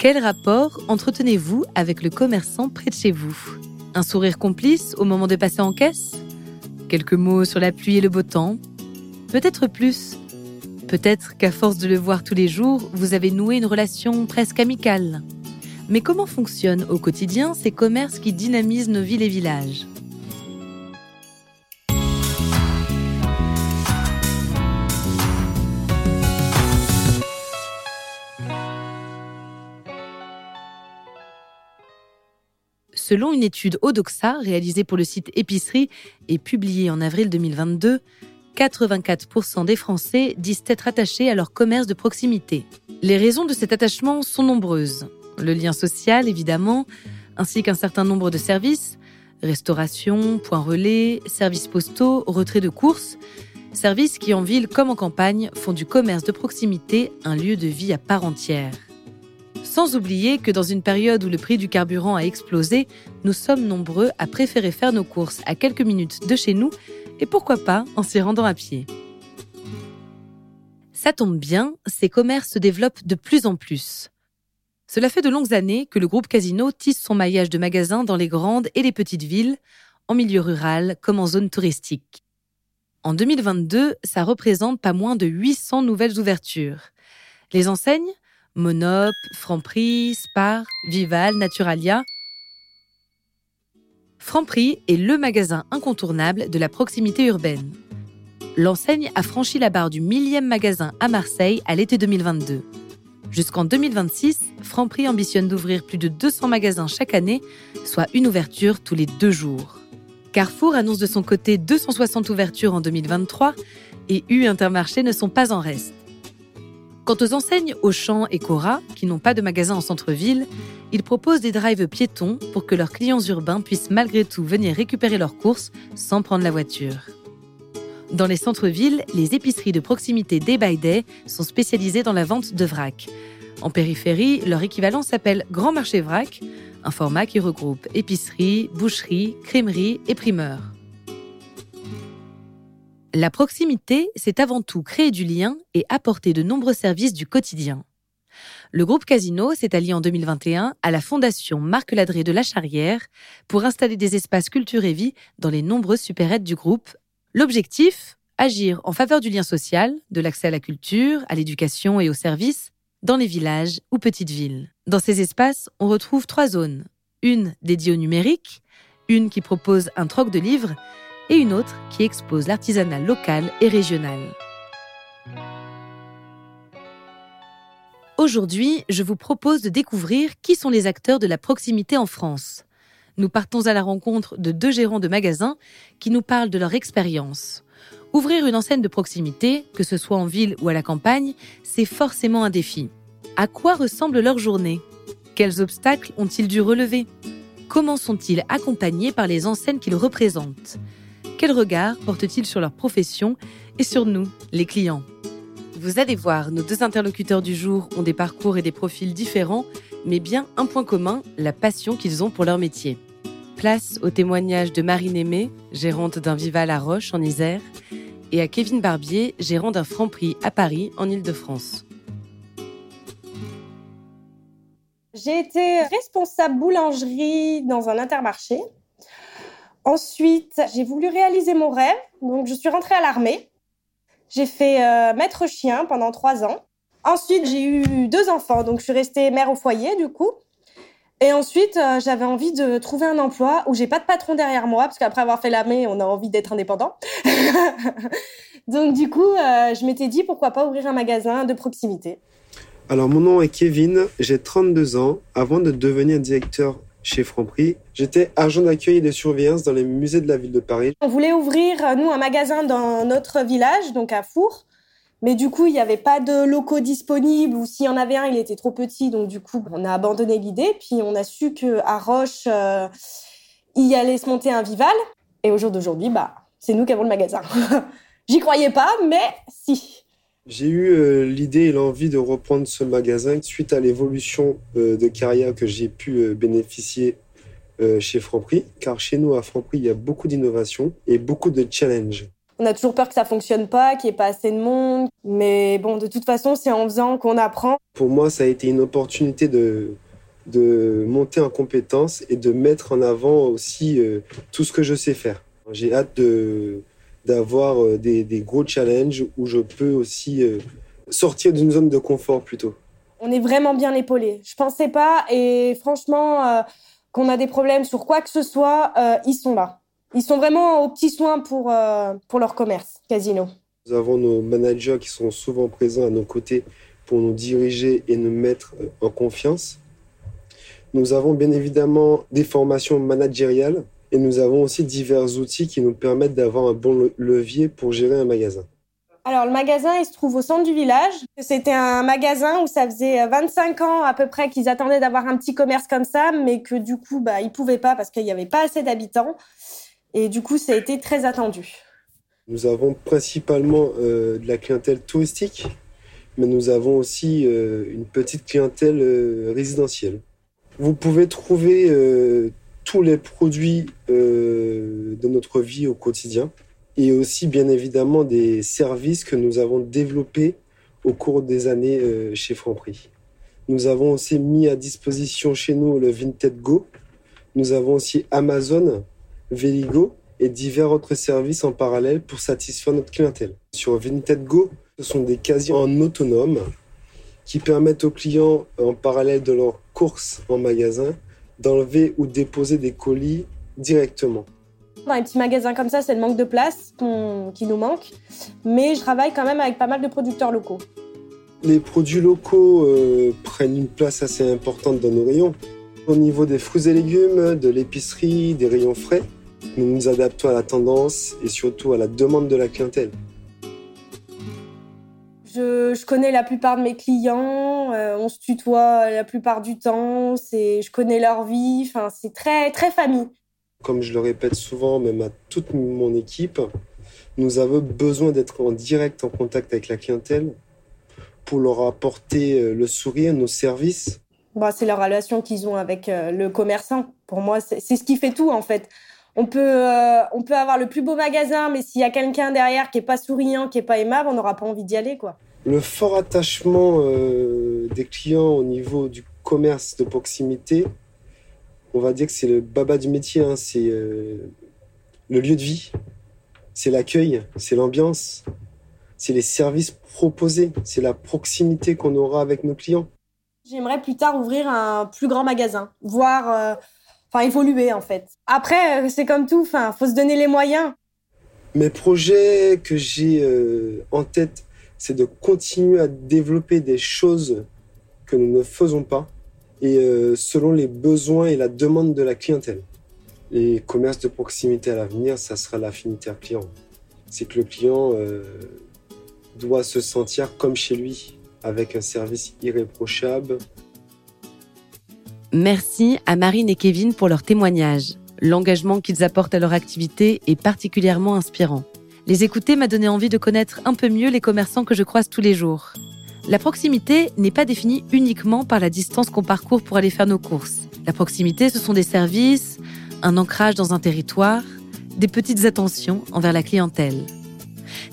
Quel rapport entretenez-vous avec le commerçant près de chez vous? Un sourire complice au moment de passer en caisse? Quelques mots sur la pluie et le beau temps? Peut-être plus. Peut-être qu'à force de le voir tous les jours, vous avez noué une relation presque amicale. Mais comment fonctionnent au quotidien ces commerces qui dynamisent nos villes et villages? Selon une étude Odoxa réalisée pour le site Épicerie et publiée en avril 2022, 84% des Français disent être attachés à leur commerce de proximité. Les raisons de cet attachement sont nombreuses. Le lien social, évidemment, ainsi qu'un certain nombre de services, restauration, points relais, services postaux, retrait de courses, services qui en ville comme en campagne font du commerce de proximité un lieu de vie à part entière. Sans oublier que dans une période où le prix du carburant a explosé, nous sommes nombreux à préférer faire nos courses à quelques minutes de chez nous et pourquoi pas en s'y rendant à pied. Ça tombe bien, ces commerces se développent de plus en plus. Cela fait de longues années que le groupe Casino tisse son maillage de magasins dans les grandes et les petites villes, en milieu rural comme en zone touristique. En 2022, ça représente pas moins de 800 nouvelles ouvertures. Les enseignes Monop, Franprix, Spar, Vival, Naturalia. Franprix est le magasin incontournable de la proximité urbaine. L'enseigne a franchi la barre du millième magasin à Marseille à l'été 2022. Jusqu'en 2026, Franprix ambitionne d'ouvrir plus de 200 magasins chaque année, soit une ouverture tous les deux jours. Carrefour annonce de son côté 260 ouvertures en 2023 et U Intermarché ne sont pas en reste. Quant aux enseignes Auchan et Cora, qui n'ont pas de magasin en centre-ville, ils proposent des drives piétons pour que leurs clients urbains puissent malgré tout venir récupérer leurs courses sans prendre la voiture. Dans les centres-villes, les épiceries de proximité Day by Day sont spécialisées dans la vente de vrac. En périphérie, leur équivalent s'appelle Grand Marché Vrac, un format qui regroupe épicerie, boucherie, crèmerie et primeur. La proximité, c'est avant tout créer du lien et apporter de nombreux services du quotidien. Le groupe Casino s'est allié en 2021 à la fondation Marc Ladré de la Charrière pour installer des espaces culture et vie dans les nombreuses supérettes du groupe. L'objectif Agir en faveur du lien social, de l'accès à la culture, à l'éducation et aux services dans les villages ou petites villes. Dans ces espaces, on retrouve trois zones. Une dédiée au numérique, une qui propose un troc de livres et une autre qui expose l'artisanat local et régional. Aujourd'hui, je vous propose de découvrir qui sont les acteurs de la proximité en France. Nous partons à la rencontre de deux gérants de magasins qui nous parlent de leur expérience. Ouvrir une enseigne de proximité, que ce soit en ville ou à la campagne, c'est forcément un défi. À quoi ressemble leur journée? Quels obstacles ont-ils dû relever? Comment sont-ils accompagnés par les enseignes qu'ils représentent? Quel regard portent-ils sur leur profession et sur nous, les clients? Vous allez voir, nos deux interlocuteurs du jour ont des parcours et des profils différents, mais bien un point commun, la passion qu'ils ont pour leur métier. Place au témoignage de Marine Aimé, gérante d'un Vival à Roche en Isère, et à Kevin Barbier, gérant d'un Franprix à Paris en Ile-de-France. J'ai été responsable boulangerie dans un intermarché Ensuite, j'ai voulu réaliser mon rêve, donc je suis rentrée à l'armée. J'ai fait euh, maître chien pendant trois ans. Ensuite, j'ai eu deux enfants, donc je suis restée mère au foyer du coup. Et ensuite, euh, j'avais envie de trouver un emploi où j'ai pas de patron derrière moi, parce qu'après avoir fait l'armée, on a envie d'être indépendant. donc du coup, euh, je m'étais dit pourquoi pas ouvrir un magasin de proximité. Alors mon nom est Kevin, j'ai 32 ans. Avant de devenir directeur chez Franprix. J'étais agent d'accueil et de surveillance dans les musées de la ville de Paris. On voulait ouvrir, nous, un magasin dans notre village, donc à Four. Mais du coup, il n'y avait pas de locaux disponibles ou s'il y en avait un, il était trop petit. Donc du coup, on a abandonné l'idée. Puis on a su qu'à Roche, euh, il allait se monter un Vival. Et au jour d'aujourd'hui, bah, c'est nous qui avons le magasin. J'y croyais pas, mais si. J'ai eu euh, l'idée et l'envie de reprendre ce magasin suite à l'évolution euh, de carrière que j'ai pu euh, bénéficier chez Franprix, car chez nous à Franprix, il y a beaucoup d'innovation et beaucoup de challenges. On a toujours peur que ça fonctionne pas, qu'il n'y ait pas assez de monde. Mais bon, de toute façon, c'est en faisant qu'on apprend. Pour moi, ça a été une opportunité de, de monter en compétence et de mettre en avant aussi tout ce que je sais faire. J'ai hâte de, d'avoir euh, des, des, gros challenges où je peux aussi euh, sortir d'une zone de confort plutôt. On est vraiment bien épaulés. Je pensais pas et franchement qu'on a des problèmes sur quoi que ce soit, ils sont là. Ils sont vraiment aux petits soins pour, pour leur commerce, Casino. Nous avons nos managers qui sont souvent présents à nos côtés pour nous diriger et nous mettre en confiance. Nous avons bien évidemment des formations managériales et nous avons aussi divers outils qui nous permettent d'avoir un bon levier pour gérer un magasin. Alors le magasin, il se trouve au centre du village. C'était un magasin où ça faisait 25 ans à peu près qu'ils attendaient d'avoir un petit commerce comme ça, mais que du coup, bah, ils pouvaient pas parce qu'il n'y avait pas assez d'habitants. Et du coup, ça a été très attendu. Nous avons principalement euh, de la clientèle touristique, mais nous avons aussi euh, une petite clientèle euh, résidentielle. Vous pouvez trouver euh, tous les produits euh, de notre vie au quotidien et aussi bien évidemment des services que nous avons développés au cours des années euh, chez Franprix. Nous avons aussi mis à disposition chez nous le Vinted Go. Nous avons aussi Amazon, Veligo et divers autres services en parallèle pour satisfaire notre clientèle. Sur Vinted Go, ce sont des casiers en autonome qui permettent aux clients, en parallèle de leur course en magasin, d'enlever ou déposer des colis directement. Dans les petits magasins comme ça, c'est le manque de place qui nous manque. Mais je travaille quand même avec pas mal de producteurs locaux. Les produits locaux euh, prennent une place assez importante dans nos rayons. Au niveau des fruits et légumes, de l'épicerie, des rayons frais, nous nous adaptons à la tendance et surtout à la demande de la clientèle. Je, connais la plupart de mes clients, euh, on se tutoie la plupart du temps, je connais leur vie, enfin, c'est très, très famille. Comme je le répète souvent, même à toute mon équipe, nous avons besoin d'être en direct en contact avec la clientèle pour leur apporter euh, le sourire, nos services. Bah, c'est la relation qu'ils ont avec euh, le commerçant. Pour moi, c'est ce qui fait tout en fait. On peut, on peut avoir le plus beau magasin, mais s'il y a quelqu'un derrière qui est pas souriant, qui est pas aimable, on n'aura pas envie d'y aller, quoi. Le fort attachement euh, des clients au niveau du commerce de proximité, on va dire que c'est le baba du métier, hein. c'est euh, le lieu de vie, c'est l'accueil, c'est l'ambiance, c'est les services proposés, c'est la proximité qu'on aura avec nos clients. J'aimerais plus tard ouvrir un plus grand magasin, voire euh, enfin évoluer en fait. Après, c'est comme tout, enfin, faut se donner les moyens. Mes projets que j'ai en tête c'est de continuer à développer des choses que nous ne faisons pas et euh, selon les besoins et la demande de la clientèle. Les commerces de proximité à l'avenir, ça sera l'affinitaire client. C'est que le client euh, doit se sentir comme chez lui, avec un service irréprochable. Merci à Marine et Kevin pour leur témoignage. L'engagement qu'ils apportent à leur activité est particulièrement inspirant. Les écouter m'a donné envie de connaître un peu mieux les commerçants que je croise tous les jours. La proximité n'est pas définie uniquement par la distance qu'on parcourt pour aller faire nos courses. La proximité, ce sont des services, un ancrage dans un territoire, des petites attentions envers la clientèle.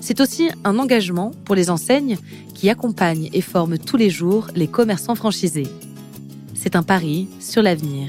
C'est aussi un engagement pour les enseignes qui accompagnent et forment tous les jours les commerçants franchisés. C'est un pari sur l'avenir.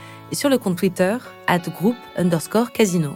et sur le compte Twitter at group underscore casino.